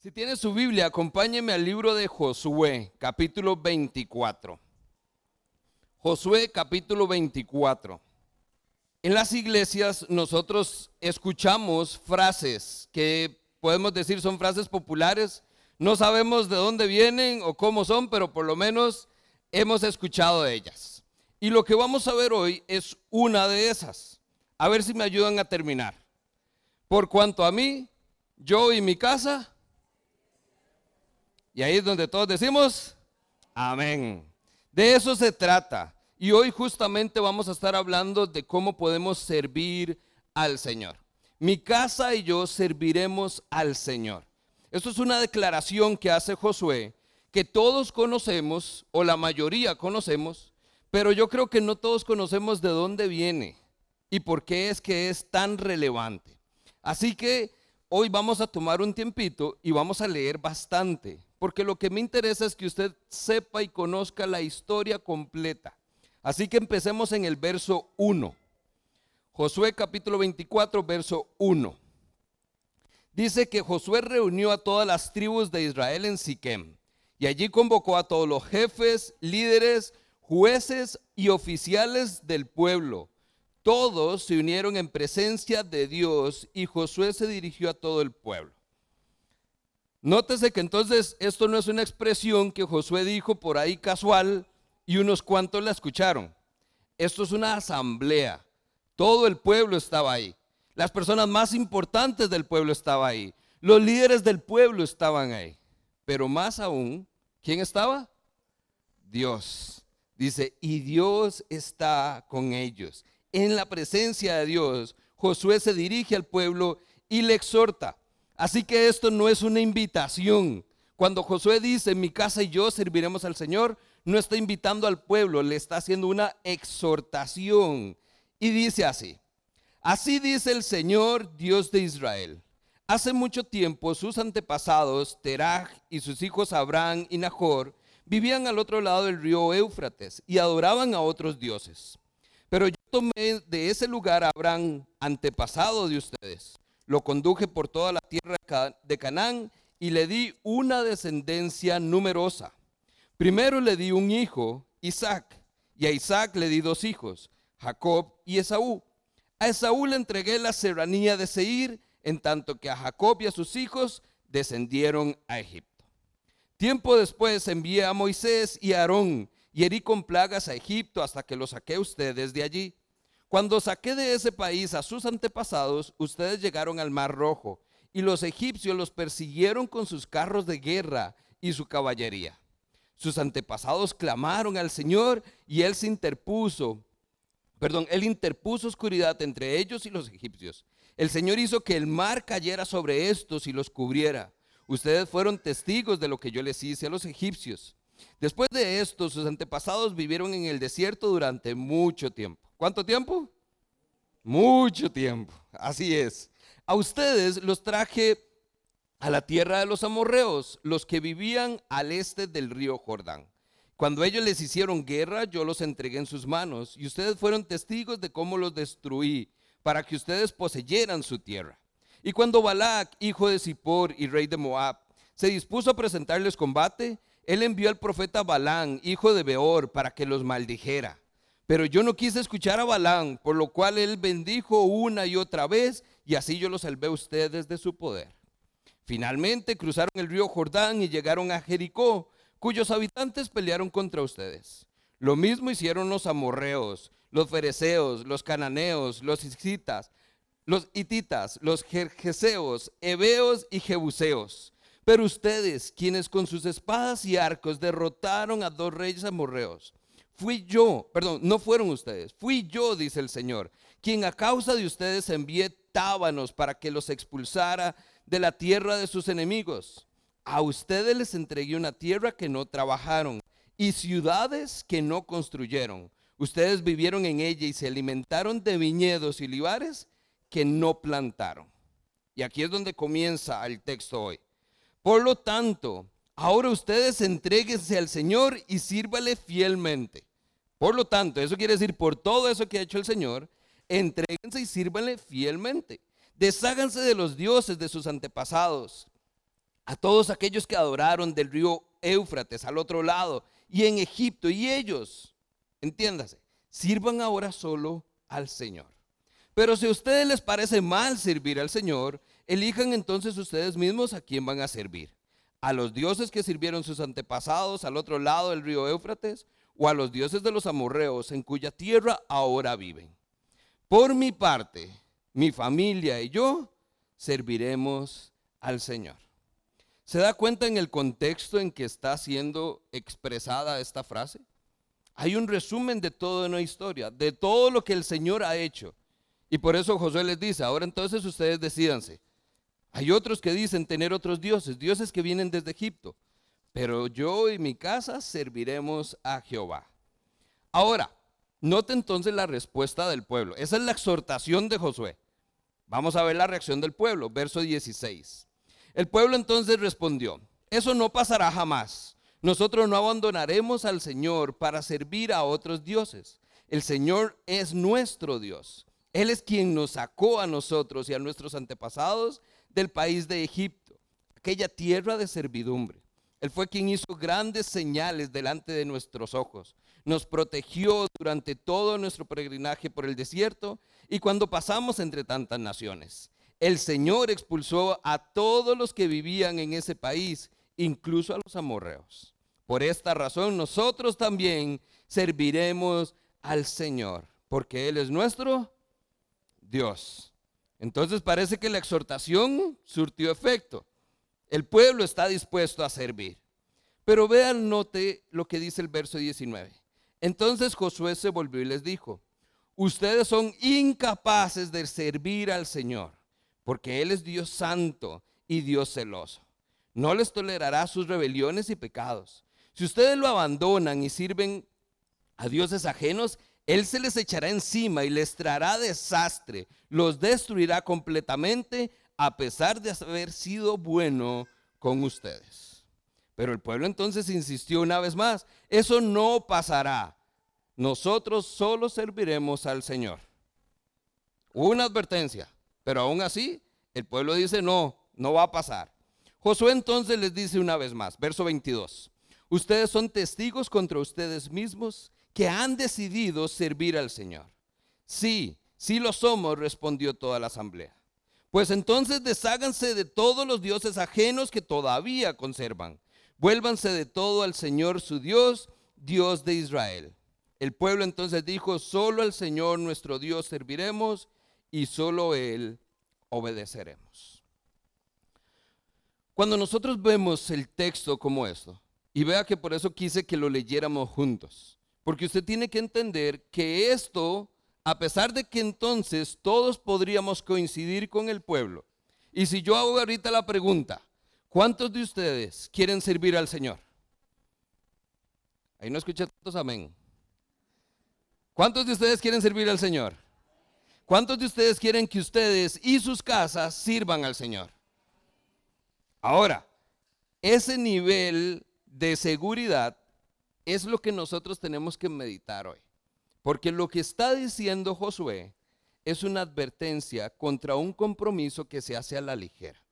Si tiene su Biblia, acompáñeme al libro de Josué, capítulo 24. Josué, capítulo 24. En las iglesias nosotros escuchamos frases que podemos decir son frases populares. No sabemos de dónde vienen o cómo son, pero por lo menos hemos escuchado de ellas. Y lo que vamos a ver hoy es una de esas. A ver si me ayudan a terminar. Por cuanto a mí, yo y mi casa, y ahí es donde todos decimos, amén. De eso se trata. Y hoy justamente vamos a estar hablando de cómo podemos servir al Señor. Mi casa y yo serviremos al Señor. Esto es una declaración que hace Josué, que todos conocemos, o la mayoría conocemos, pero yo creo que no todos conocemos de dónde viene y por qué es que es tan relevante. Así que hoy vamos a tomar un tiempito y vamos a leer bastante, porque lo que me interesa es que usted sepa y conozca la historia completa. Así que empecemos en el verso 1. Josué capítulo 24, verso 1. Dice que Josué reunió a todas las tribus de Israel en Siquem y allí convocó a todos los jefes, líderes, jueces y oficiales del pueblo todos se unieron en presencia de Dios y Josué se dirigió a todo el pueblo. Nótese que entonces esto no es una expresión que Josué dijo por ahí casual y unos cuantos la escucharon. Esto es una asamblea. Todo el pueblo estaba ahí. Las personas más importantes del pueblo estaban ahí. Los líderes del pueblo estaban ahí. Pero más aún, ¿quién estaba? Dios. Dice, y Dios está con ellos en la presencia de Dios, Josué se dirige al pueblo y le exhorta. Así que esto no es una invitación. Cuando Josué dice, mi casa y yo serviremos al Señor, no está invitando al pueblo, le está haciendo una exhortación. Y dice así, así dice el Señor Dios de Israel. Hace mucho tiempo sus antepasados, Teraj y sus hijos Abraham y Nahor, vivían al otro lado del río Éufrates y adoraban a otros dioses. Pero yo tomé de ese lugar a Abraham, antepasado de ustedes. Lo conduje por toda la tierra de Canaán y le di una descendencia numerosa. Primero le di un hijo, Isaac, y a Isaac le di dos hijos, Jacob y Esaú. A Esaú le entregué la serranía de Seir, en tanto que a Jacob y a sus hijos descendieron a Egipto. Tiempo después envié a Moisés y a Aarón y herí con plagas a Egipto hasta que los saqué ustedes de allí. Cuando saqué de ese país a sus antepasados, ustedes llegaron al Mar Rojo, y los egipcios los persiguieron con sus carros de guerra y su caballería. Sus antepasados clamaron al Señor y Él se interpuso, perdón, Él interpuso oscuridad entre ellos y los egipcios. El Señor hizo que el mar cayera sobre estos y los cubriera. Ustedes fueron testigos de lo que yo les hice a los egipcios. Después de esto, sus antepasados vivieron en el desierto durante mucho tiempo. ¿Cuánto tiempo? Mucho tiempo. Así es. A ustedes los traje a la tierra de los amorreos, los que vivían al este del río Jordán. Cuando ellos les hicieron guerra, yo los entregué en sus manos y ustedes fueron testigos de cómo los destruí para que ustedes poseyeran su tierra. Y cuando Balac, hijo de Zippor y rey de Moab, se dispuso a presentarles combate, él envió al profeta Balán, hijo de Beor, para que los maldijera. Pero yo no quise escuchar a Balán, por lo cual él bendijo una y otra vez, y así yo los salvé a ustedes de su poder. Finalmente cruzaron el río Jordán y llegaron a Jericó, cuyos habitantes pelearon contra ustedes. Lo mismo hicieron los amorreos, los fereceos, los cananeos, los hititas, los hititas, los jerjeseos, heveos y jebuseos pero ustedes, quienes con sus espadas y arcos derrotaron a dos reyes amorreos, fui yo, perdón, no fueron ustedes, fui yo, dice el Señor, quien a causa de ustedes envié tábanos para que los expulsara de la tierra de sus enemigos. A ustedes les entregué una tierra que no trabajaron y ciudades que no construyeron. Ustedes vivieron en ella y se alimentaron de viñedos y olivares que no plantaron. Y aquí es donde comienza el texto hoy. Por lo tanto, ahora ustedes entréguense al Señor y sírvale fielmente. Por lo tanto, eso quiere decir, por todo eso que ha hecho el Señor, entréguense y sírvanle fielmente. Desháganse de los dioses de sus antepasados. a todos aquellos que adoraron del río Éufrates al otro lado y en Egipto. Y ellos, entiéndase, sirvan ahora solo al Señor. Pero si a ustedes les parece mal servir al Señor, elijan entonces ustedes mismos a quién van a servir. A los dioses que sirvieron sus antepasados al otro lado del río Éufrates o a los dioses de los amorreos en cuya tierra ahora viven. Por mi parte, mi familia y yo serviremos al Señor. ¿Se da cuenta en el contexto en que está siendo expresada esta frase? Hay un resumen de toda una historia, de todo lo que el Señor ha hecho. Y por eso Josué les dice, ahora entonces ustedes decidanse. Hay otros que dicen tener otros dioses, dioses que vienen desde Egipto, pero yo y mi casa serviremos a Jehová. Ahora, note entonces la respuesta del pueblo. Esa es la exhortación de Josué. Vamos a ver la reacción del pueblo, verso 16. El pueblo entonces respondió, eso no pasará jamás. Nosotros no abandonaremos al Señor para servir a otros dioses. El Señor es nuestro Dios. Él es quien nos sacó a nosotros y a nuestros antepasados del país de Egipto, aquella tierra de servidumbre. Él fue quien hizo grandes señales delante de nuestros ojos. Nos protegió durante todo nuestro peregrinaje por el desierto y cuando pasamos entre tantas naciones. El Señor expulsó a todos los que vivían en ese país, incluso a los amorreos. Por esta razón nosotros también serviremos al Señor, porque Él es nuestro Dios. Entonces parece que la exhortación surtió efecto. El pueblo está dispuesto a servir. Pero vean, note lo que dice el verso 19. Entonces Josué se volvió y les dijo, ustedes son incapaces de servir al Señor, porque Él es Dios santo y Dios celoso. No les tolerará sus rebeliones y pecados. Si ustedes lo abandonan y sirven a dioses ajenos, Él se les echará encima y les traerá desastre, los destruirá completamente a pesar de haber sido bueno con ustedes. Pero el pueblo entonces insistió una vez más, eso no pasará nosotros solo serviremos al Señor. Una advertencia, pero aún así el pueblo dice, no, no va a pasar. Josué entonces les dice una vez más, verso 22, ustedes son testigos contra ustedes mismos que han decidido servir al Señor. Sí, sí lo somos, respondió toda la asamblea. Pues entonces desháganse de todos los dioses ajenos que todavía conservan. Vuélvanse de todo al Señor su Dios, Dios de Israel. El pueblo entonces dijo, solo al Señor nuestro Dios serviremos y solo Él obedeceremos. Cuando nosotros vemos el texto como esto, y vea que por eso quise que lo leyéramos juntos, porque usted tiene que entender que esto, a pesar de que entonces todos podríamos coincidir con el pueblo, y si yo hago ahorita la pregunta, ¿cuántos de ustedes quieren servir al Señor? Ahí no escuché todos amén. ¿Cuántos de ustedes quieren servir al Señor? ¿Cuántos de ustedes quieren que ustedes y sus casas sirvan al Señor? Ahora, ese nivel de seguridad es lo que nosotros tenemos que meditar hoy. Porque lo que está diciendo Josué es una advertencia contra un compromiso que se hace a la ligera.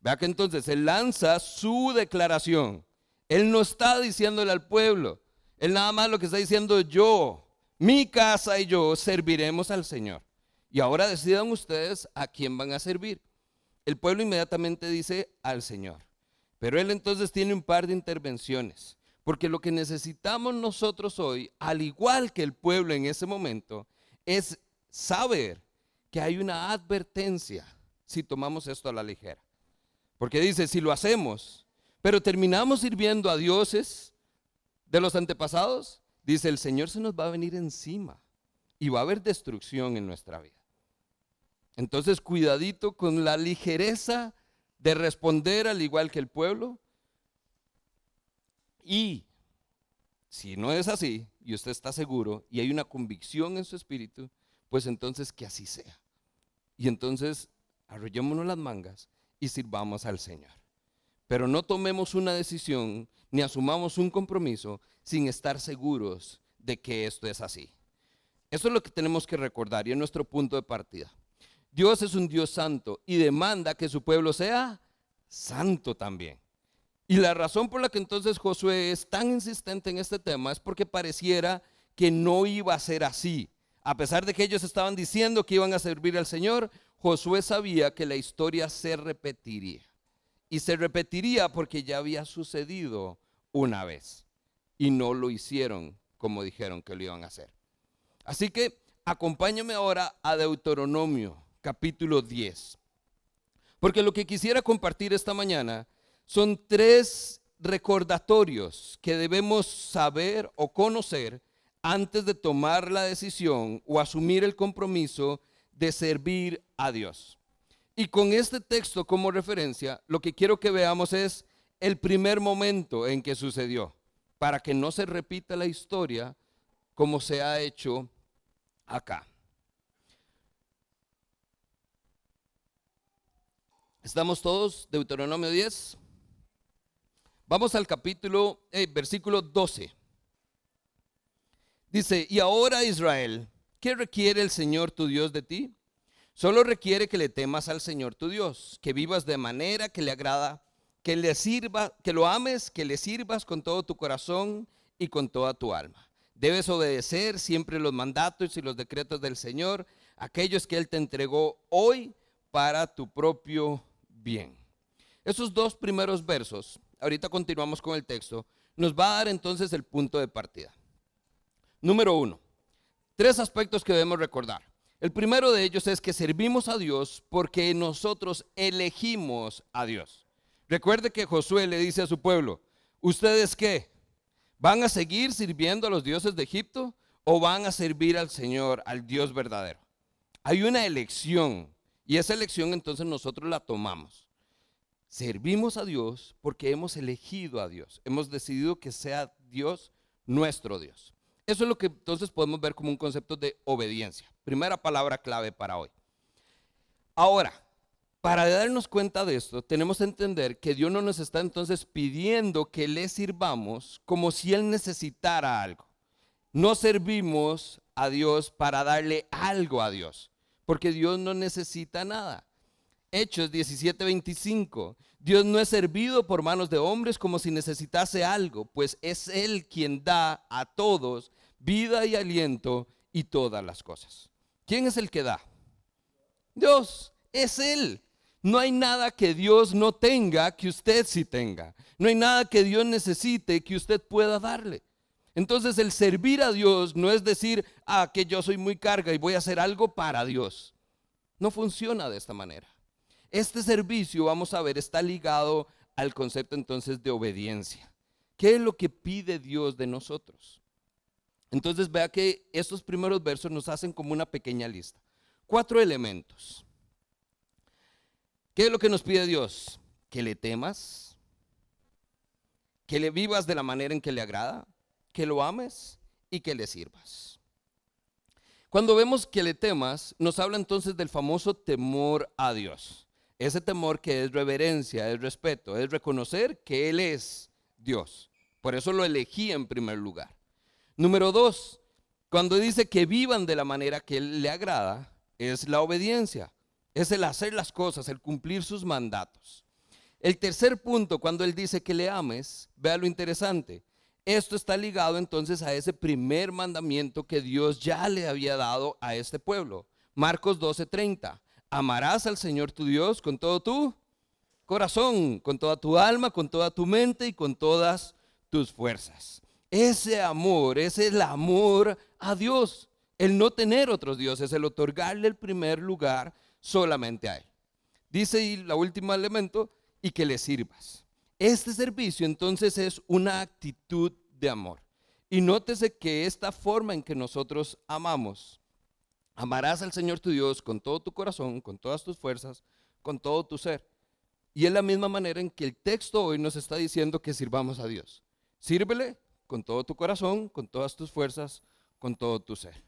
Vea que entonces él lanza su declaración. Él no está diciéndole al pueblo. Él nada más lo que está diciendo yo mi casa y yo serviremos al Señor. Y ahora decidan ustedes a quién van a servir. El pueblo inmediatamente dice al Señor. Pero él entonces tiene un par de intervenciones. Porque lo que necesitamos nosotros hoy, al igual que el pueblo en ese momento, es saber que hay una advertencia si tomamos esto a la ligera. Porque dice, si lo hacemos, pero terminamos sirviendo a dioses de los antepasados, Dice, el Señor se nos va a venir encima y va a haber destrucción en nuestra vida. Entonces, cuidadito con la ligereza de responder al igual que el pueblo. Y si no es así y usted está seguro y hay una convicción en su espíritu, pues entonces que así sea. Y entonces arrollémonos las mangas y sirvamos al Señor. Pero no tomemos una decisión ni asumamos un compromiso sin estar seguros de que esto es así. Eso es lo que tenemos que recordar y es nuestro punto de partida. Dios es un Dios santo y demanda que su pueblo sea santo también. Y la razón por la que entonces Josué es tan insistente en este tema es porque pareciera que no iba a ser así. A pesar de que ellos estaban diciendo que iban a servir al Señor, Josué sabía que la historia se repetiría. Y se repetiría porque ya había sucedido una vez. Y no lo hicieron como dijeron que lo iban a hacer. Así que acompáñame ahora a Deuteronomio capítulo 10. Porque lo que quisiera compartir esta mañana son tres recordatorios que debemos saber o conocer antes de tomar la decisión o asumir el compromiso de servir a Dios. Y con este texto como referencia, lo que quiero que veamos es el primer momento en que sucedió, para que no se repita la historia como se ha hecho acá. ¿Estamos todos? Deuteronomio 10. Vamos al capítulo, eh, versículo 12. Dice, y ahora Israel, ¿qué requiere el Señor tu Dios de ti? Solo requiere que le temas al Señor tu Dios, que vivas de manera que le agrada, que le sirva, que lo ames, que le sirvas con todo tu corazón y con toda tu alma. Debes obedecer siempre los mandatos y los decretos del Señor, aquellos que Él te entregó hoy para tu propio bien. Esos dos primeros versos, ahorita continuamos con el texto, nos va a dar entonces el punto de partida. Número uno, tres aspectos que debemos recordar. El primero de ellos es que servimos a Dios porque nosotros elegimos a Dios. Recuerde que Josué le dice a su pueblo, ¿ustedes qué? ¿Van a seguir sirviendo a los dioses de Egipto o van a servir al Señor, al Dios verdadero? Hay una elección y esa elección entonces nosotros la tomamos. Servimos a Dios porque hemos elegido a Dios. Hemos decidido que sea Dios nuestro Dios. Eso es lo que entonces podemos ver como un concepto de obediencia. Primera palabra clave para hoy. Ahora, para darnos cuenta de esto, tenemos que entender que Dios no nos está entonces pidiendo que le sirvamos como si Él necesitara algo. No servimos a Dios para darle algo a Dios, porque Dios no necesita nada. Hechos 17:25. Dios no es servido por manos de hombres como si necesitase algo, pues es Él quien da a todos vida y aliento y todas las cosas. ¿Quién es el que da? Dios, es Él. No hay nada que Dios no tenga que usted sí tenga. No hay nada que Dios necesite que usted pueda darle. Entonces el servir a Dios no es decir, ah, que yo soy muy carga y voy a hacer algo para Dios. No funciona de esta manera. Este servicio, vamos a ver, está ligado al concepto entonces de obediencia. ¿Qué es lo que pide Dios de nosotros? Entonces vea que estos primeros versos nos hacen como una pequeña lista. Cuatro elementos. ¿Qué es lo que nos pide Dios? Que le temas, que le vivas de la manera en que le agrada, que lo ames y que le sirvas. Cuando vemos que le temas, nos habla entonces del famoso temor a Dios. Ese temor que es reverencia, es respeto, es reconocer que Él es Dios. Por eso lo elegí en primer lugar. Número dos, cuando dice que vivan de la manera que Él le agrada, es la obediencia, es el hacer las cosas, el cumplir sus mandatos. El tercer punto, cuando Él dice que le ames, vea lo interesante. Esto está ligado entonces a ese primer mandamiento que Dios ya le había dado a este pueblo. Marcos 12:30. Amarás al Señor tu Dios con todo tu corazón, con toda tu alma, con toda tu mente y con todas tus fuerzas. Ese amor, ese es el amor a Dios. El no tener otros dioses, el otorgarle el primer lugar solamente a Él. Dice el último elemento, y que le sirvas. Este servicio entonces es una actitud de amor. Y nótese que esta forma en que nosotros amamos, amarás al Señor tu Dios con todo tu corazón, con todas tus fuerzas, con todo tu ser. Y es la misma manera en que el texto hoy nos está diciendo que sirvamos a Dios. Sírvele con todo tu corazón, con todas tus fuerzas, con todo tu ser.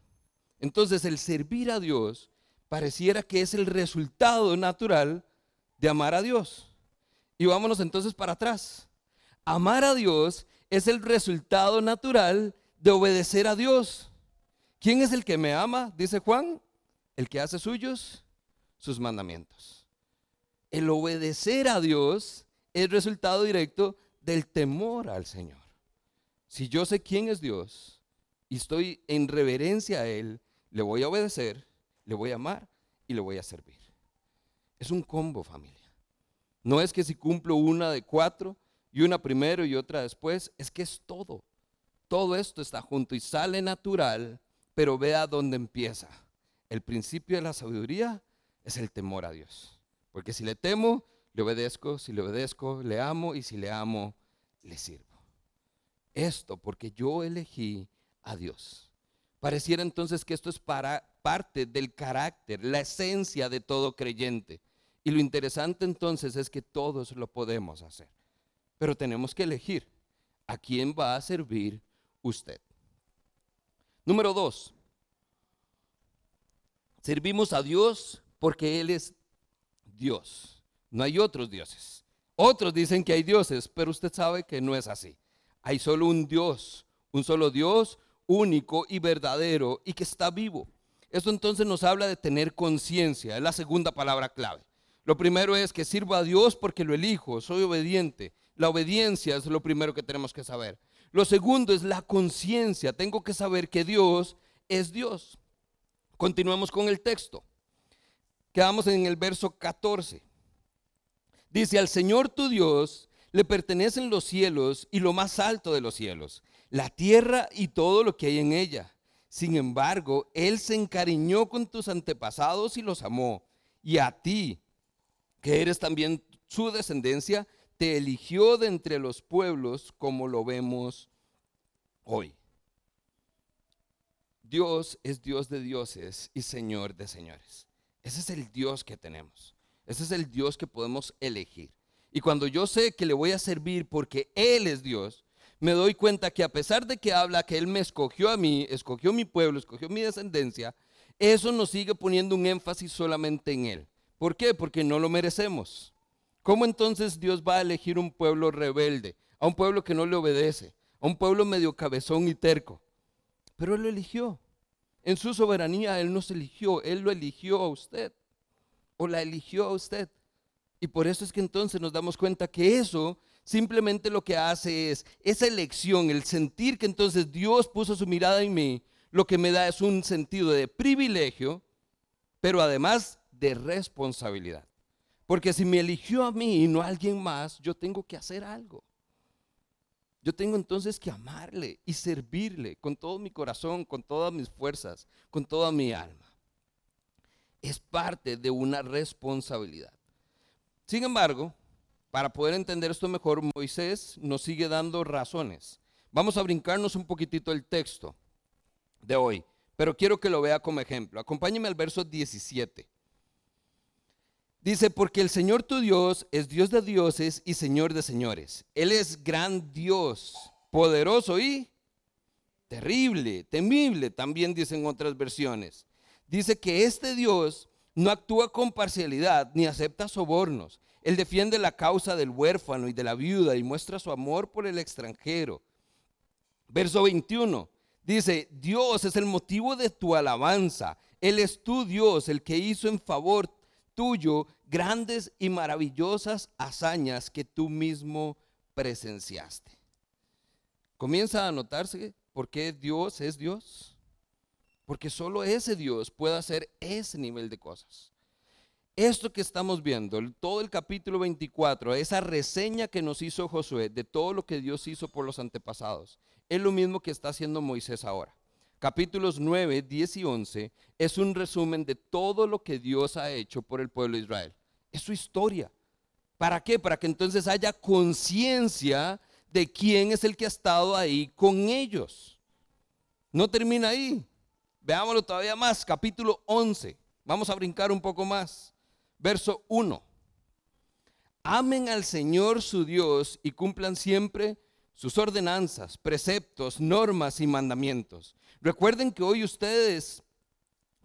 Entonces el servir a Dios pareciera que es el resultado natural de amar a Dios. Y vámonos entonces para atrás. Amar a Dios es el resultado natural de obedecer a Dios. ¿Quién es el que me ama? Dice Juan, el que hace suyos sus mandamientos. el obedecer a Dios es resultado directo del temor al Señor. Si yo sé quién es Dios y estoy en reverencia a Él, le voy a obedecer, le voy a amar y le voy a servir. Es un combo, familia. No es que si cumplo una de cuatro y una primero y otra después, es que es todo. Todo esto está junto y sale natural, pero vea dónde empieza. El principio de la sabiduría es el temor a Dios. Porque si le temo, le obedezco, si le obedezco, le amo y si le amo, le sirvo. Esto porque yo elegí a Dios. Pareciera entonces que esto es para parte del carácter, la esencia de todo creyente. Y lo interesante entonces es que todos lo podemos hacer. Pero tenemos que elegir a quién va a servir usted. Número dos, servimos a Dios porque Él es Dios. No hay otros dioses. Otros dicen que hay dioses, pero usted sabe que no es así. Hay solo un Dios, un solo Dios único y verdadero y que está vivo. Esto entonces nos habla de tener conciencia, es la segunda palabra clave. Lo primero es que sirva a Dios porque lo elijo, soy obediente. La obediencia es lo primero que tenemos que saber. Lo segundo es la conciencia, tengo que saber que Dios es Dios. Continuemos con el texto. Quedamos en el verso 14. Dice, al Señor tu Dios le pertenecen los cielos y lo más alto de los cielos, la tierra y todo lo que hay en ella. Sin embargo, Él se encariñó con tus antepasados y los amó. Y a ti, que eres también su descendencia, te eligió de entre los pueblos como lo vemos hoy. Dios es Dios de dioses y Señor de señores. Ese es el Dios que tenemos. Ese es el Dios que podemos elegir. Y cuando yo sé que le voy a servir porque Él es Dios, me doy cuenta que a pesar de que habla que Él me escogió a mí, escogió mi pueblo, escogió mi descendencia, eso nos sigue poniendo un énfasis solamente en Él. ¿Por qué? Porque no lo merecemos. ¿Cómo entonces Dios va a elegir un pueblo rebelde, a un pueblo que no le obedece, a un pueblo medio cabezón y terco? Pero Él lo eligió. En su soberanía Él nos eligió, Él lo eligió a usted o la eligió a usted. Y por eso es que entonces nos damos cuenta que eso simplemente lo que hace es esa elección, el sentir que entonces Dios puso su mirada en mí, lo que me da es un sentido de privilegio, pero además de responsabilidad. Porque si me eligió a mí y no a alguien más, yo tengo que hacer algo. Yo tengo entonces que amarle y servirle con todo mi corazón, con todas mis fuerzas, con toda mi alma. Es parte de una responsabilidad. Sin embargo, para poder entender esto mejor, Moisés nos sigue dando razones. Vamos a brincarnos un poquitito el texto de hoy, pero quiero que lo vea como ejemplo. Acompáñeme al verso 17. Dice, porque el Señor tu Dios es Dios de dioses y Señor de señores. Él es gran Dios, poderoso y terrible, temible, también dicen otras versiones. Dice que este Dios no actúa con parcialidad ni acepta sobornos. Él defiende la causa del huérfano y de la viuda y muestra su amor por el extranjero. Verso 21 dice, Dios es el motivo de tu alabanza. Él es tu Dios, el que hizo en favor tuyo grandes y maravillosas hazañas que tú mismo presenciaste. Comienza a notarse por qué Dios es Dios. Porque solo ese Dios puede hacer ese nivel de cosas. Esto que estamos viendo, todo el capítulo 24, esa reseña que nos hizo Josué de todo lo que Dios hizo por los antepasados, es lo mismo que está haciendo Moisés ahora capítulos 9, 10 y 11 es un resumen de todo lo que Dios ha hecho por el pueblo de Israel. Es su historia. ¿Para qué? Para que entonces haya conciencia de quién es el que ha estado ahí con ellos. No termina ahí. Veámoslo todavía más. Capítulo 11. Vamos a brincar un poco más. Verso 1. Amen al Señor su Dios y cumplan siempre sus ordenanzas, preceptos, normas y mandamientos Recuerden que hoy ustedes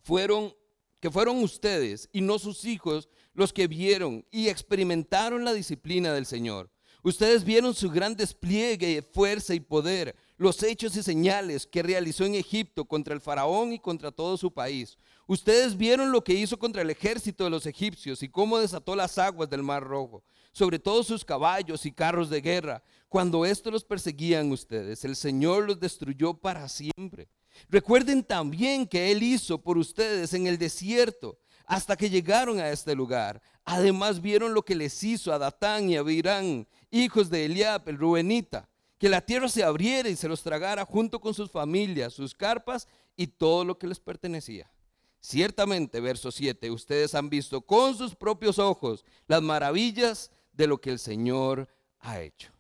fueron, que fueron ustedes y no sus hijos los que vieron y experimentaron la disciplina del Señor. Ustedes vieron su gran despliegue, fuerza y poder. los hechos y señales que realizó en Egipto contra el faraón y contra todo su país. Ustedes vieron lo que hizo contra el ejército de los egipcios y cómo desató las aguas del mar rojo sobre todos sus caballos y carros de guerra. Cuando estos los perseguían ustedes, el Señor los destruyó para siempre. Recuerden también que Él hizo por ustedes en el desierto hasta que llegaron a este lugar. Además vieron lo que les hizo a Datán y a Abirán, hijos de Eliab, el Rubenita, que la tierra se abriera y se los tragara junto con sus familias, sus carpas y todo lo que les pertenecía. Ciertamente, verso 7, ustedes han visto con sus propios ojos las maravillas de lo que el Señor ha hecho.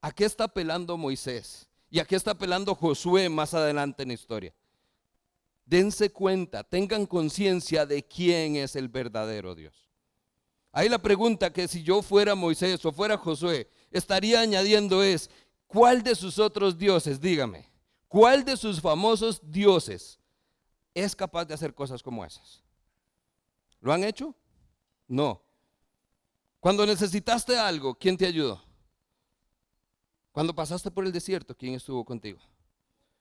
¿A qué está apelando Moisés? ¿Y a qué está apelando Josué más adelante en la historia? Dense cuenta, tengan conciencia de quién es el verdadero Dios. Ahí la pregunta que si yo fuera Moisés o fuera Josué, estaría añadiendo es, ¿cuál de sus otros dioses, dígame, cuál de sus famosos dioses es capaz de hacer cosas como esas? ¿Lo han hecho? No. Cuando necesitaste algo, ¿quién te ayudó? Cuando pasaste por el desierto, ¿quién estuvo contigo?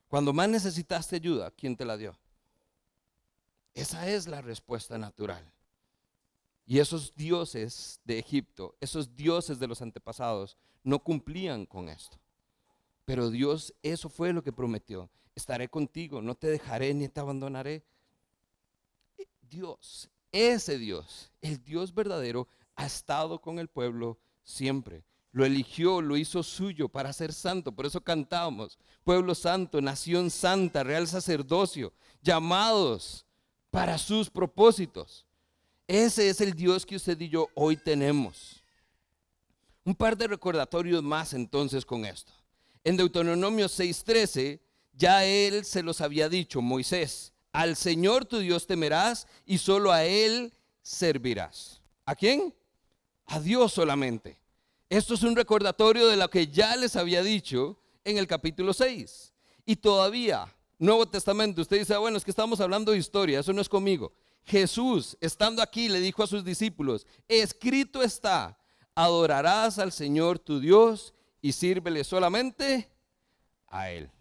Cuando más necesitaste ayuda, ¿quién te la dio? Esa es la respuesta natural. Y esos dioses de Egipto, esos dioses de los antepasados, no cumplían con esto. Pero Dios, eso fue lo que prometió. Estaré contigo, no te dejaré ni te abandonaré. Dios, ese Dios, el Dios verdadero, ha estado con el pueblo siempre. Lo eligió, lo hizo suyo para ser santo. Por eso cantamos, pueblo santo, nación santa, real sacerdocio, llamados para sus propósitos. Ese es el Dios que usted y yo hoy tenemos. Un par de recordatorios más entonces con esto. En Deuteronomio 6:13 ya él se los había dicho, Moisés, al Señor tu Dios temerás y solo a Él servirás. ¿A quién? A Dios solamente. Esto es un recordatorio de lo que ya les había dicho en el capítulo 6. Y todavía, Nuevo Testamento, usted dice, ah, bueno, es que estamos hablando de historia, eso no es conmigo. Jesús, estando aquí, le dijo a sus discípulos, escrito está, adorarás al Señor tu Dios y sírvele solamente a Él,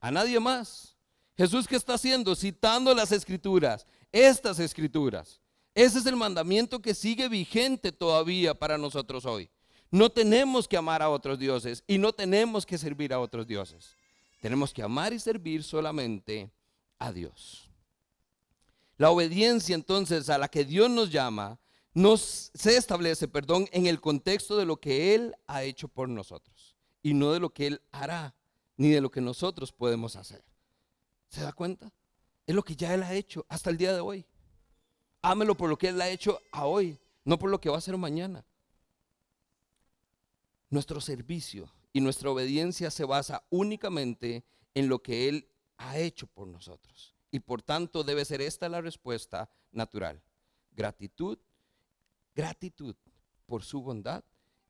a nadie más. Jesús, ¿qué está haciendo? Citando las escrituras, estas escrituras. Ese es el mandamiento que sigue vigente todavía para nosotros hoy. No tenemos que amar a otros dioses y no tenemos que servir a otros dioses. Tenemos que amar y servir solamente a Dios. La obediencia entonces a la que Dios nos llama se establece, perdón, en el contexto de lo que Él ha hecho por nosotros y no de lo que Él hará ni de lo que nosotros podemos hacer. ¿Se da cuenta? Es lo que ya Él ha hecho hasta el día de hoy. Ámelo por lo que Él ha hecho a hoy, no por lo que va a hacer mañana. Nuestro servicio y nuestra obediencia se basa únicamente en lo que Él ha hecho por nosotros. Y por tanto debe ser esta la respuesta natural. Gratitud, gratitud por su bondad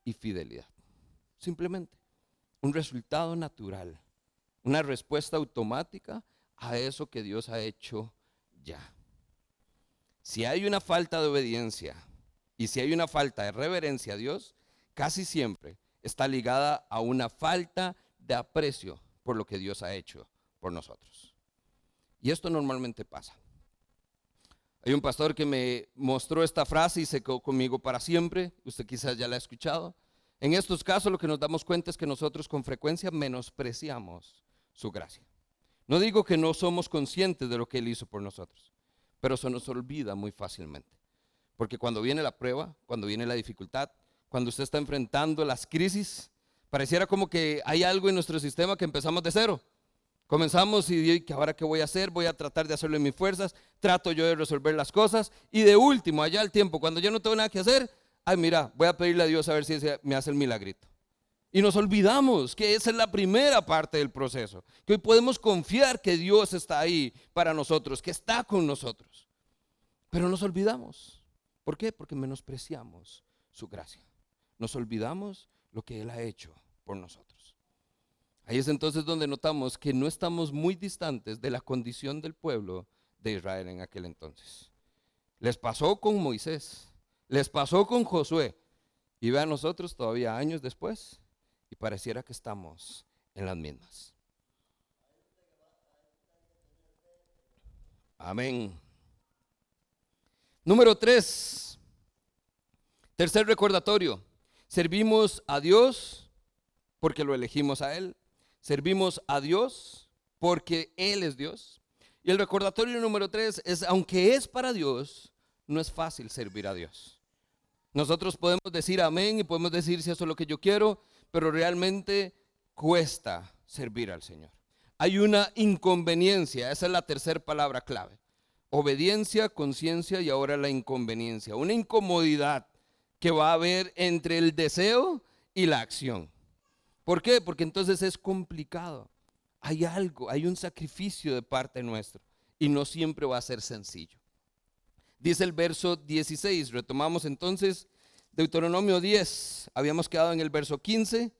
y fidelidad. Simplemente un resultado natural, una respuesta automática a eso que Dios ha hecho ya. Si hay una falta de obediencia y si hay una falta de reverencia a Dios, casi siempre está ligada a una falta de aprecio por lo que Dios ha hecho por nosotros. Y esto normalmente pasa. Hay un pastor que me mostró esta frase y se quedó conmigo para siempre. Usted quizás ya la ha escuchado. En estos casos lo que nos damos cuenta es que nosotros con frecuencia menospreciamos su gracia. No digo que no somos conscientes de lo que Él hizo por nosotros pero se nos olvida muy fácilmente. Porque cuando viene la prueba, cuando viene la dificultad, cuando usted está enfrentando las crisis, pareciera como que hay algo en nuestro sistema que empezamos de cero. Comenzamos y que ahora qué voy a hacer, voy a tratar de hacerlo en mis fuerzas, trato yo de resolver las cosas y de último, allá al tiempo, cuando yo no tengo nada que hacer, ay mira, voy a pedirle a Dios a ver si me hace el milagrito. Y nos olvidamos que esa es la primera parte del proceso, que hoy podemos confiar que Dios está ahí para nosotros, que está con nosotros. Pero nos olvidamos. ¿Por qué? Porque menospreciamos su gracia. Nos olvidamos lo que Él ha hecho por nosotros. Ahí es entonces donde notamos que no estamos muy distantes de la condición del pueblo de Israel en aquel entonces. Les pasó con Moisés, les pasó con Josué, y vean nosotros todavía años después, y pareciera que estamos en las mismas. Amén. Número tres. Tercer recordatorio. Servimos a Dios porque lo elegimos a Él. Servimos a Dios porque Él es Dios. Y el recordatorio número tres es, aunque es para Dios, no es fácil servir a Dios. Nosotros podemos decir amén y podemos decir si eso es lo que yo quiero, pero realmente cuesta servir al Señor. Hay una inconveniencia, esa es la tercera palabra clave. Obediencia, conciencia y ahora la inconveniencia. Una incomodidad que va a haber entre el deseo y la acción. ¿Por qué? Porque entonces es complicado. Hay algo, hay un sacrificio de parte nuestra y no siempre va a ser sencillo. Dice el verso 16, retomamos entonces Deuteronomio 10, habíamos quedado en el verso 15,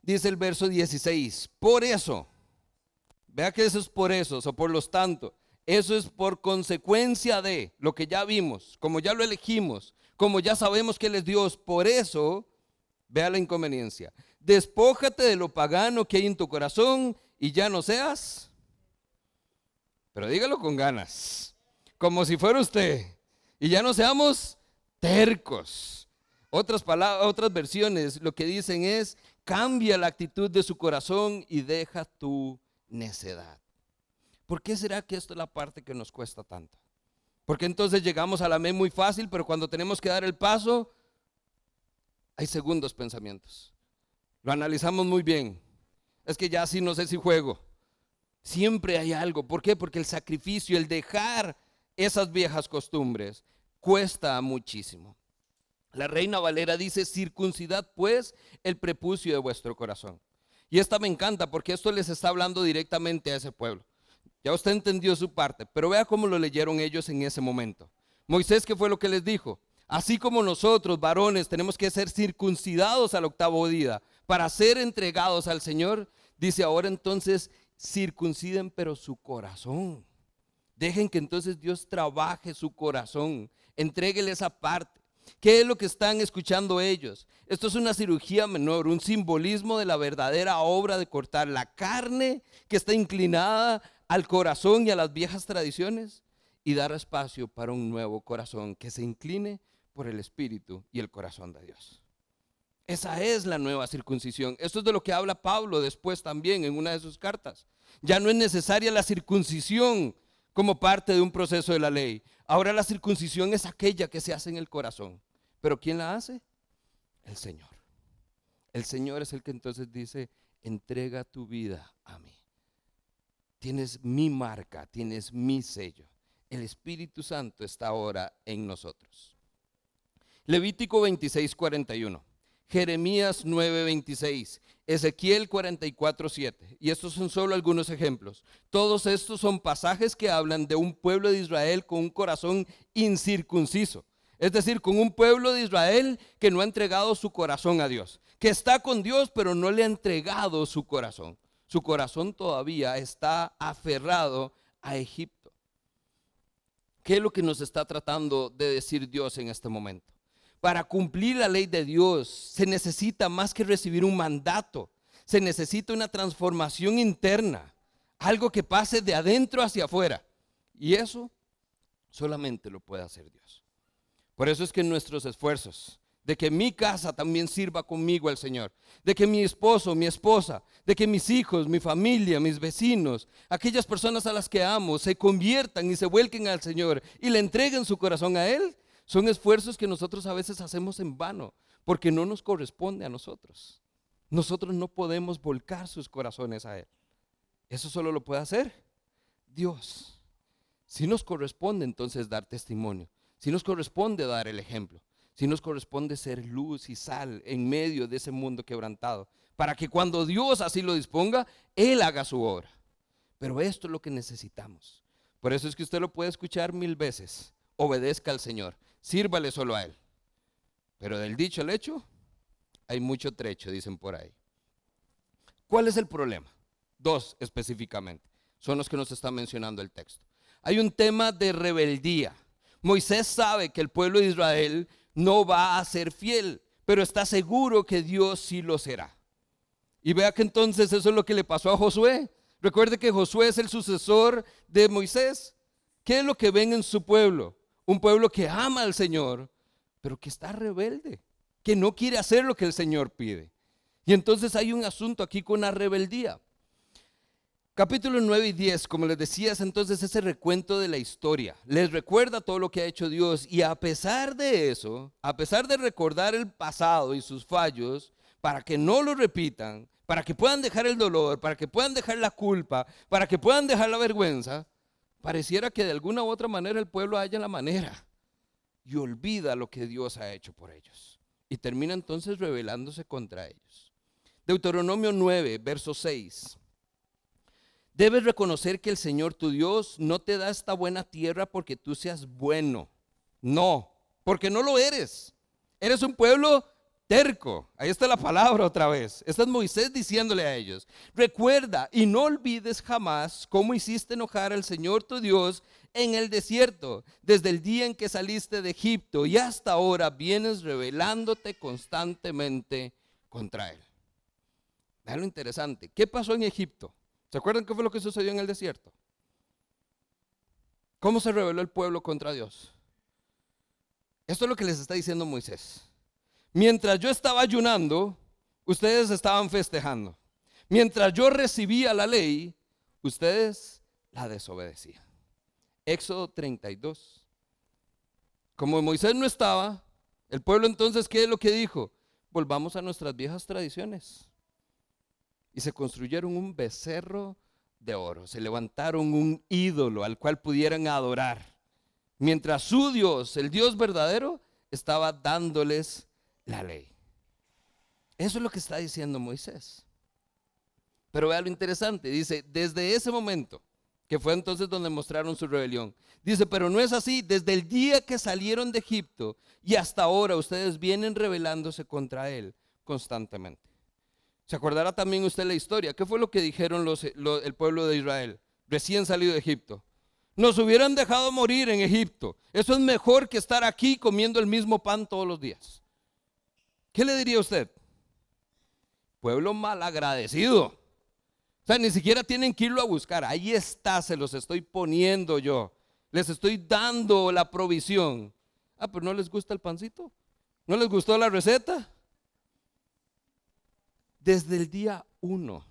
dice el verso 16, por eso, vea que eso es por eso, o por los tanto, eso es por consecuencia de lo que ya vimos, como ya lo elegimos, como ya sabemos que Él es Dios, por eso, vea la inconveniencia, despójate de lo pagano que hay en tu corazón y ya no seas, pero dígalo con ganas como si fuera usted. Y ya no seamos tercos. Otras palabras, otras versiones lo que dicen es, cambia la actitud de su corazón y deja tu necedad. ¿Por qué será que esto es la parte que nos cuesta tanto? Porque entonces llegamos a la mente muy fácil, pero cuando tenemos que dar el paso, hay segundos pensamientos. Lo analizamos muy bien. Es que ya sí no sé si juego. Siempre hay algo. ¿Por qué? Porque el sacrificio, el dejar esas viejas costumbres cuesta muchísimo. La reina Valera dice, circuncidad pues el prepucio de vuestro corazón. Y esta me encanta porque esto les está hablando directamente a ese pueblo. Ya usted entendió su parte, pero vea cómo lo leyeron ellos en ese momento. Moisés, ¿qué fue lo que les dijo? Así como nosotros, varones, tenemos que ser circuncidados al octavo día para ser entregados al Señor, dice ahora entonces, circunciden pero su corazón. Dejen que entonces Dios trabaje su corazón. Entréguele esa parte. ¿Qué es lo que están escuchando ellos? Esto es una cirugía menor, un simbolismo de la verdadera obra de cortar la carne que está inclinada al corazón y a las viejas tradiciones y dar espacio para un nuevo corazón que se incline por el Espíritu y el corazón de Dios. Esa es la nueva circuncisión. Esto es de lo que habla Pablo después también en una de sus cartas. Ya no es necesaria la circuncisión como parte de un proceso de la ley. Ahora la circuncisión es aquella que se hace en el corazón. Pero ¿quién la hace? El Señor. El Señor es el que entonces dice, entrega tu vida a mí. Tienes mi marca, tienes mi sello. El Espíritu Santo está ahora en nosotros. Levítico 26, 41. Jeremías 9:26, Ezequiel 44:7. Y estos son solo algunos ejemplos. Todos estos son pasajes que hablan de un pueblo de Israel con un corazón incircunciso. Es decir, con un pueblo de Israel que no ha entregado su corazón a Dios, que está con Dios pero no le ha entregado su corazón. Su corazón todavía está aferrado a Egipto. ¿Qué es lo que nos está tratando de decir Dios en este momento? Para cumplir la ley de Dios se necesita más que recibir un mandato, se necesita una transformación interna, algo que pase de adentro hacia afuera. Y eso solamente lo puede hacer Dios. Por eso es que nuestros esfuerzos, de que mi casa también sirva conmigo al Señor, de que mi esposo, mi esposa, de que mis hijos, mi familia, mis vecinos, aquellas personas a las que amo, se conviertan y se vuelquen al Señor y le entreguen su corazón a Él, son esfuerzos que nosotros a veces hacemos en vano porque no nos corresponde a nosotros. Nosotros no podemos volcar sus corazones a Él. Eso solo lo puede hacer Dios. Si nos corresponde entonces dar testimonio, si nos corresponde dar el ejemplo, si nos corresponde ser luz y sal en medio de ese mundo quebrantado, para que cuando Dios así lo disponga, Él haga su obra. Pero esto es lo que necesitamos. Por eso es que usted lo puede escuchar mil veces. Obedezca al Señor sírvale solo a Él. Pero del dicho al hecho, hay mucho trecho, dicen por ahí. ¿Cuál es el problema? Dos específicamente. Son los que nos está mencionando el texto. Hay un tema de rebeldía. Moisés sabe que el pueblo de Israel no va a ser fiel, pero está seguro que Dios sí lo será. Y vea que entonces eso es lo que le pasó a Josué. Recuerde que Josué es el sucesor de Moisés. ¿Qué es lo que ven en su pueblo? Un pueblo que ama al Señor, pero que está rebelde, que no quiere hacer lo que el Señor pide. Y entonces hay un asunto aquí con la rebeldía. Capítulo 9 y 10, como les decía, es entonces ese recuento de la historia. Les recuerda todo lo que ha hecho Dios y a pesar de eso, a pesar de recordar el pasado y sus fallos, para que no lo repitan, para que puedan dejar el dolor, para que puedan dejar la culpa, para que puedan dejar la vergüenza, pareciera que de alguna u otra manera el pueblo haya la manera y olvida lo que Dios ha hecho por ellos. Y termina entonces rebelándose contra ellos. Deuteronomio 9, verso 6. Debes reconocer que el Señor tu Dios no te da esta buena tierra porque tú seas bueno. No, porque no lo eres. Eres un pueblo terco. Ahí está la palabra otra vez. Esta es Moisés diciéndole a ellos, recuerda y no olvides jamás cómo hiciste enojar al Señor tu Dios en el desierto, desde el día en que saliste de Egipto y hasta ahora vienes rebelándote constantemente contra él. Vean lo interesante. ¿Qué pasó en Egipto? ¿Se acuerdan qué fue lo que sucedió en el desierto? ¿Cómo se rebeló el pueblo contra Dios? Esto es lo que les está diciendo Moisés. Mientras yo estaba ayunando, ustedes estaban festejando. Mientras yo recibía la ley, ustedes la desobedecían. Éxodo 32. Como Moisés no estaba, el pueblo entonces, ¿qué es lo que dijo? Volvamos a nuestras viejas tradiciones y se construyeron un becerro de oro, se levantaron un ídolo al cual pudieran adorar, mientras su Dios, el Dios verdadero, estaba dándoles la ley. Eso es lo que está diciendo Moisés. Pero vea lo interesante, dice, desde ese momento, que fue entonces donde mostraron su rebelión, dice, pero no es así, desde el día que salieron de Egipto y hasta ahora ustedes vienen rebelándose contra él constantemente. ¿Se acordará también usted la historia? ¿Qué fue lo que dijeron los, el pueblo de Israel recién salido de Egipto? Nos hubieran dejado morir en Egipto. Eso es mejor que estar aquí comiendo el mismo pan todos los días. ¿Qué le diría usted? Pueblo malagradecido. O sea, ni siquiera tienen que irlo a buscar. Ahí está, se los estoy poniendo yo. Les estoy dando la provisión. Ah, pero no les gusta el pancito. ¿No les gustó la receta? Desde el día uno,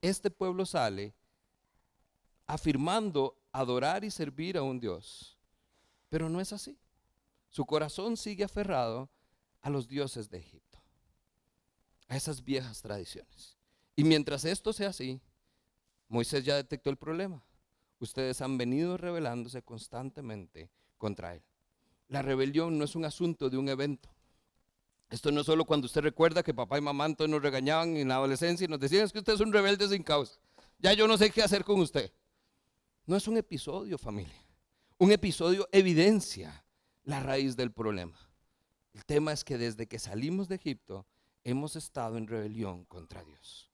este pueblo sale afirmando adorar y servir a un Dios. Pero no es así. Su corazón sigue aferrado a los dioses de Egipto, a esas viejas tradiciones. Y mientras esto sea así, Moisés ya detectó el problema. Ustedes han venido rebelándose constantemente contra él. La rebelión no es un asunto de un evento. Esto no es solo cuando usted recuerda que papá y mamá entonces nos regañaban en la adolescencia y nos decían que usted es un rebelde sin causa. Ya yo no sé qué hacer con usted. No es un episodio, familia. Un episodio evidencia la raíz del problema. El tema es que desde que salimos de Egipto hemos estado en rebelión contra Dios.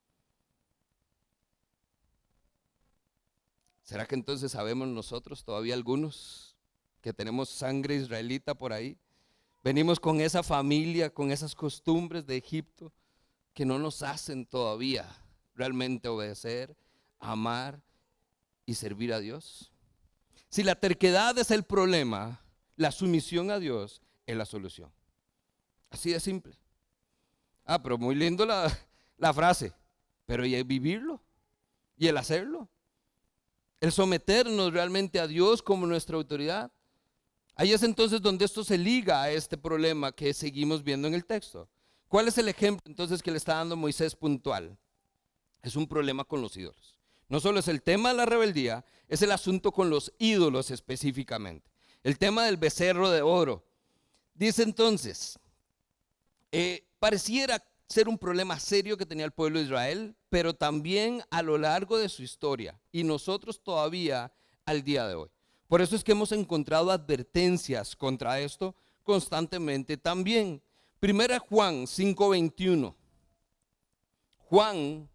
¿Será que entonces sabemos nosotros, todavía algunos, que tenemos sangre israelita por ahí? Venimos con esa familia, con esas costumbres de Egipto que no nos hacen todavía realmente obedecer, amar y servir a Dios. Si la terquedad es el problema, la sumisión a Dios es la solución. Así de simple. Ah, pero muy lindo la, frase, pero ¿y el vivirlo? ¿Y el hacerlo? El someternos realmente a Dios como nuestra autoridad. Ahí es entonces donde esto se liga a este problema que seguimos viendo en el texto. ¿Cuál es el ejemplo entonces que le está dando Moisés puntual? Es un problema con los ídolos. No solo es el tema de la rebeldía, es el asunto con los ídolos específicamente. El tema del becerro de oro. Dice entonces, eh, pareciera ser un problema serio que tenía el pueblo de Israel, pero también a lo largo de su historia y nosotros todavía al día de hoy. Por eso es que hemos encontrado advertencias contra esto constantemente también. Primera Juan 5:21. Juan,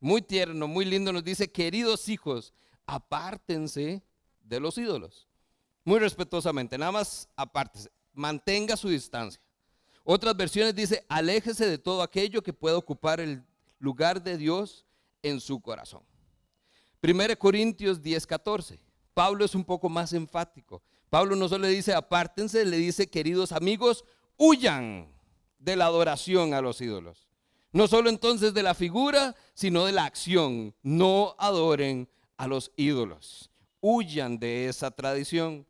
muy tierno, muy lindo, nos dice, queridos hijos, apártense de los ídolos. Muy respetuosamente, nada más apártense, mantenga su distancia. Otras versiones dice, aléjese de todo aquello que pueda ocupar el lugar de Dios en su corazón. 1 Corintios 10, 14. Pablo es un poco más enfático. Pablo no solo le dice apártense, le dice queridos amigos, huyan de la adoración a los ídolos. No solo entonces de la figura, sino de la acción. No adoren a los ídolos. Huyan de esa tradición.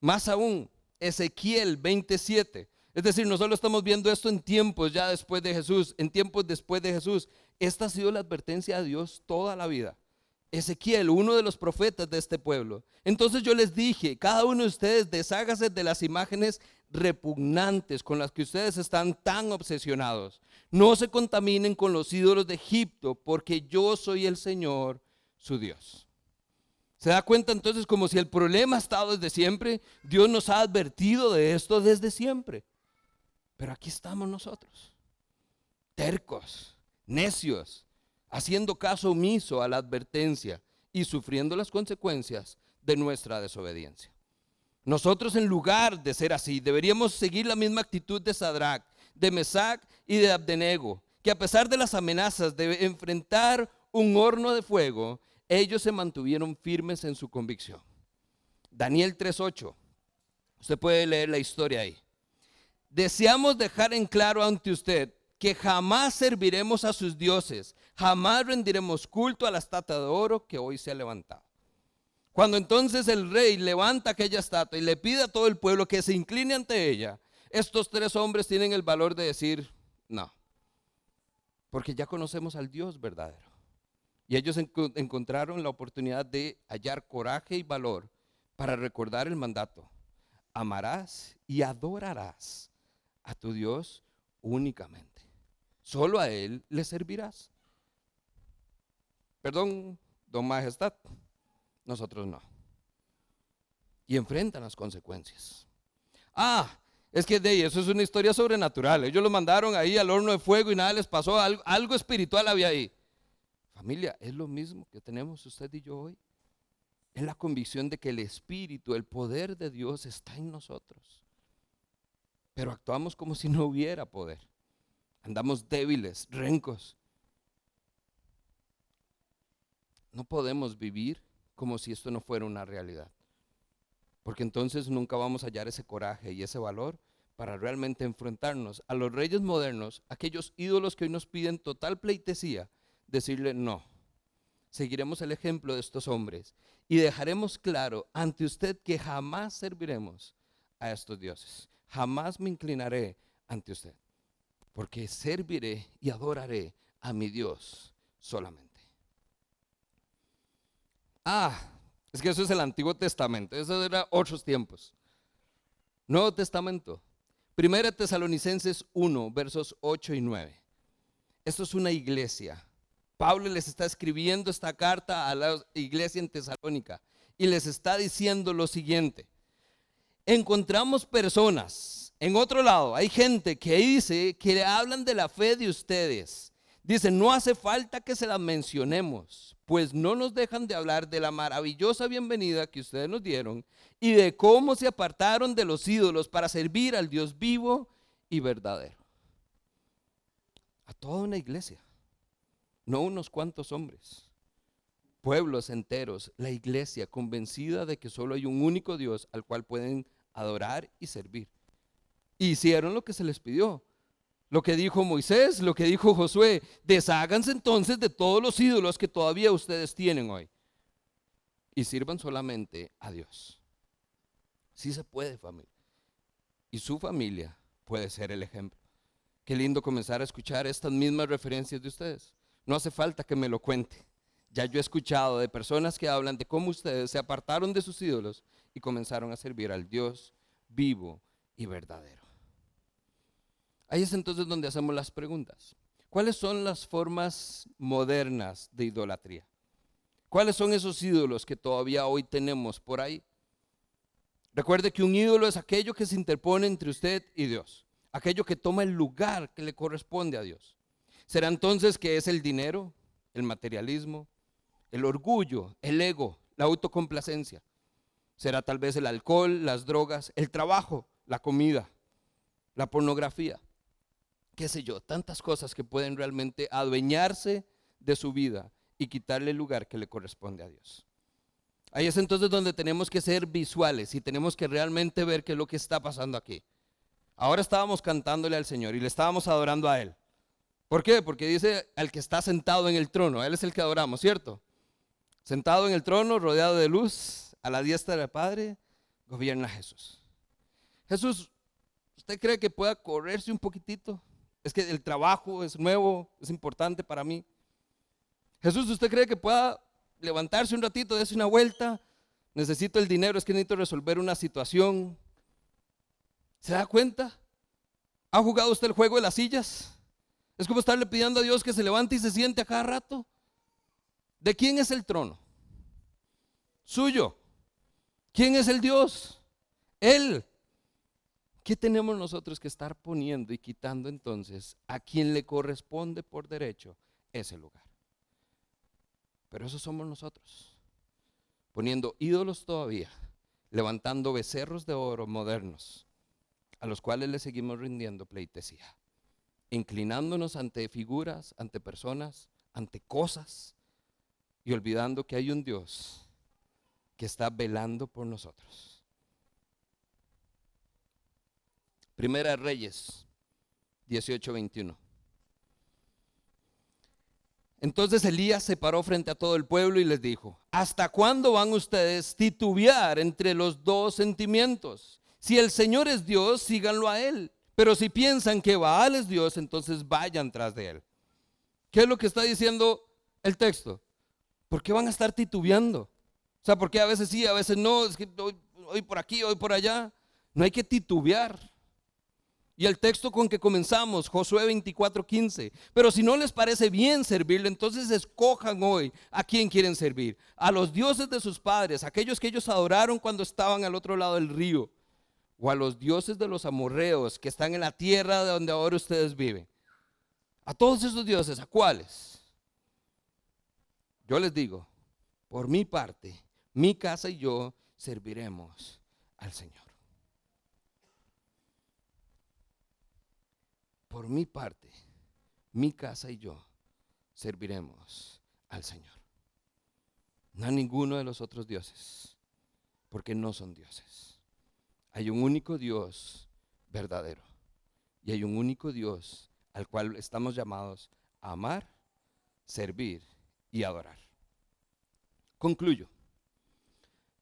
Más aún, Ezequiel 27. Es decir, no solo estamos viendo esto en tiempos ya después de Jesús, en tiempos después de Jesús. Esta ha sido la advertencia de Dios toda la vida. Ezequiel, uno de los profetas de este pueblo. Entonces yo les dije, cada uno de ustedes deshágase de las imágenes repugnantes con las que ustedes están tan obsesionados. No se contaminen con los ídolos de Egipto, porque yo soy el Señor, su Dios. ¿Se da cuenta entonces como si el problema ha estado desde siempre? Dios nos ha advertido de esto desde siempre. Pero aquí estamos nosotros, tercos, necios, haciendo caso omiso a la advertencia y sufriendo las consecuencias de nuestra desobediencia. Nosotros en lugar de ser así, deberíamos seguir la misma actitud de Sadrach, de Mesac y de Abdenego, que a pesar de las amenazas de enfrentar un horno de fuego, ellos se mantuvieron firmes en su convicción. Daniel 3:8. Usted puede leer la historia ahí. Deseamos dejar en claro ante usted que jamás serviremos a sus dioses, jamás rendiremos culto a la estatua de oro que hoy se ha levantado. Cuando entonces el rey levanta aquella estatua y le pide a todo el pueblo que se incline ante ella, estos tres hombres tienen el valor de decir, no, porque ya conocemos al Dios verdadero. Y ellos encontraron la oportunidad de hallar coraje y valor para recordar el mandato. Amarás y adorarás a tu Dios únicamente. Solo a Él le servirás. Perdón, don Majestad. Nosotros no. Y enfrentan las consecuencias. Ah, es que de eso es una historia sobrenatural. Ellos lo mandaron ahí al horno de fuego y nada les pasó. Algo, algo espiritual había ahí. Familia, es lo mismo que tenemos usted y yo hoy. Es la convicción de que el Espíritu, el poder de Dios está en nosotros. Pero actuamos como si no hubiera poder. Andamos débiles, rencos. No podemos vivir como si esto no fuera una realidad. Porque entonces nunca vamos a hallar ese coraje y ese valor para realmente enfrentarnos a los reyes modernos, aquellos ídolos que hoy nos piden total pleitesía, decirle no. Seguiremos el ejemplo de estos hombres y dejaremos claro ante usted que jamás serviremos a estos dioses. Jamás me inclinaré ante usted, porque serviré y adoraré a mi Dios solamente. Ah, es que eso es el Antiguo Testamento, eso era otros tiempos. Nuevo Testamento. Primera Tesalonicenses 1, versos 8 y 9. Esto es una iglesia. Pablo les está escribiendo esta carta a la iglesia en Tesalónica y les está diciendo lo siguiente. Encontramos personas, en otro lado, hay gente que dice que le hablan de la fe de ustedes. Dice, no hace falta que se la mencionemos, pues no nos dejan de hablar de la maravillosa bienvenida que ustedes nos dieron y de cómo se apartaron de los ídolos para servir al Dios vivo y verdadero. A toda una iglesia, no unos cuantos hombres, pueblos enteros, la iglesia convencida de que solo hay un único Dios al cual pueden adorar y servir. Hicieron lo que se les pidió, lo que dijo Moisés, lo que dijo Josué, desháganse entonces de todos los ídolos que todavía ustedes tienen hoy y sirvan solamente a Dios. Sí se puede, familia. Y su familia puede ser el ejemplo. Qué lindo comenzar a escuchar estas mismas referencias de ustedes. No hace falta que me lo cuente. Ya yo he escuchado de personas que hablan de cómo ustedes se apartaron de sus ídolos y comenzaron a servir al Dios vivo y verdadero. Ahí es entonces donde hacemos las preguntas. ¿Cuáles son las formas modernas de idolatría? ¿Cuáles son esos ídolos que todavía hoy tenemos por ahí? Recuerde que un ídolo es aquello que se interpone entre usted y Dios, aquello que toma el lugar que le corresponde a Dios. ¿Será entonces que es el dinero, el materialismo, el orgullo, el ego, la autocomplacencia? ¿Será tal vez el alcohol, las drogas, el trabajo, la comida, la pornografía? qué sé yo, tantas cosas que pueden realmente adueñarse de su vida y quitarle el lugar que le corresponde a Dios. Ahí es entonces donde tenemos que ser visuales y tenemos que realmente ver qué es lo que está pasando aquí. Ahora estábamos cantándole al Señor y le estábamos adorando a Él. ¿Por qué? Porque dice al que está sentado en el trono, Él es el que adoramos, ¿cierto? Sentado en el trono, rodeado de luz, a la diestra del Padre, gobierna Jesús. Jesús, ¿usted cree que pueda correrse un poquitito? Es que el trabajo es nuevo, es importante para mí. Jesús, ¿usted cree que pueda levantarse un ratito, darse una vuelta? Necesito el dinero, es que necesito resolver una situación. ¿Se da cuenta? ¿Ha jugado usted el juego de las sillas? Es como estarle pidiendo a Dios que se levante y se siente a cada rato. ¿De quién es el trono? Suyo. ¿Quién es el Dios? Él. ¿Qué tenemos nosotros que estar poniendo y quitando entonces a quien le corresponde por derecho ese lugar? Pero eso somos nosotros. Poniendo ídolos todavía, levantando becerros de oro modernos, a los cuales le seguimos rindiendo pleitesía, inclinándonos ante figuras, ante personas, ante cosas, y olvidando que hay un Dios que está velando por nosotros. Primera Reyes 18:21. Entonces Elías se paró frente a todo el pueblo y les dijo, ¿hasta cuándo van ustedes titubear entre los dos sentimientos? Si el Señor es Dios, síganlo a Él. Pero si piensan que Baal es Dios, entonces vayan tras de Él. ¿Qué es lo que está diciendo el texto? ¿Por qué van a estar titubeando? O sea, porque a veces sí, a veces no, es que hoy, por aquí, hoy por allá. No hay que titubear. Y el texto con que comenzamos, Josué 24:15. Pero si no les parece bien servirle, entonces escojan hoy a quién quieren servir. A los dioses de sus padres, aquellos que ellos adoraron cuando estaban al otro lado del río. O a los dioses de los amorreos que están en la tierra de donde ahora ustedes viven. A todos esos dioses, ¿a cuáles? Yo les digo, por mi parte, mi casa y yo serviremos al Señor. por mi parte, mi casa y yo serviremos al Señor. No a ninguno de los otros dioses, porque no son dioses. Hay un único Dios verdadero y hay un único Dios al cual estamos llamados a amar, servir y adorar. Concluyo.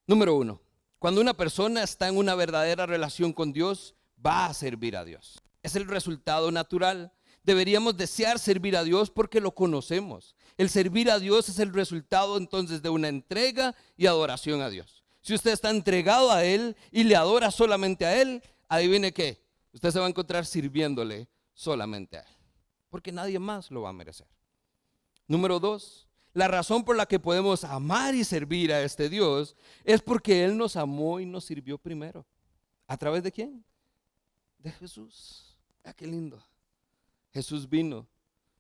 Número uno, cuando una persona está en una verdadera relación con Dios, va a servir a Dios es el resultado natural. Deberíamos desear servir a Dios porque lo conocemos. El servir a Dios es el resultado entonces de una entrega y adoración a Dios. Si usted está entregado a Él y le adora solamente a Él, adivine qué, usted se va a encontrar sirviéndole solamente a Él. Porque nadie más lo va a merecer. Número dos, la razón por la que podemos amar y servir a este Dios es porque Él nos amó y nos sirvió primero. ¿A través de quién? De Jesús. Ah, qué lindo. Jesús vino.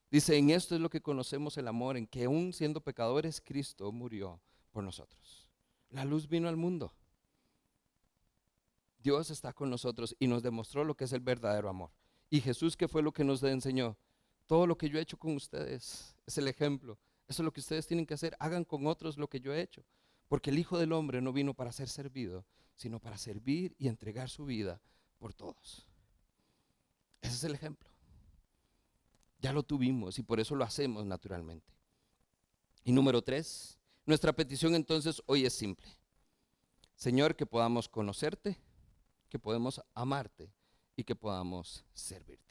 Dice, en esto es lo que conocemos el amor, en que aún siendo pecadores, Cristo murió por nosotros. La luz vino al mundo. Dios está con nosotros y nos demostró lo que es el verdadero amor. Y Jesús, ¿qué fue lo que nos enseñó? Todo lo que yo he hecho con ustedes es el ejemplo. Eso es lo que ustedes tienen que hacer. Hagan con otros lo que yo he hecho. Porque el Hijo del Hombre no vino para ser servido, sino para servir y entregar su vida por todos. Ese es el ejemplo. Ya lo tuvimos y por eso lo hacemos naturalmente. Y número tres, nuestra petición entonces hoy es simple. Señor, que podamos conocerte, que podamos amarte y que podamos servirte.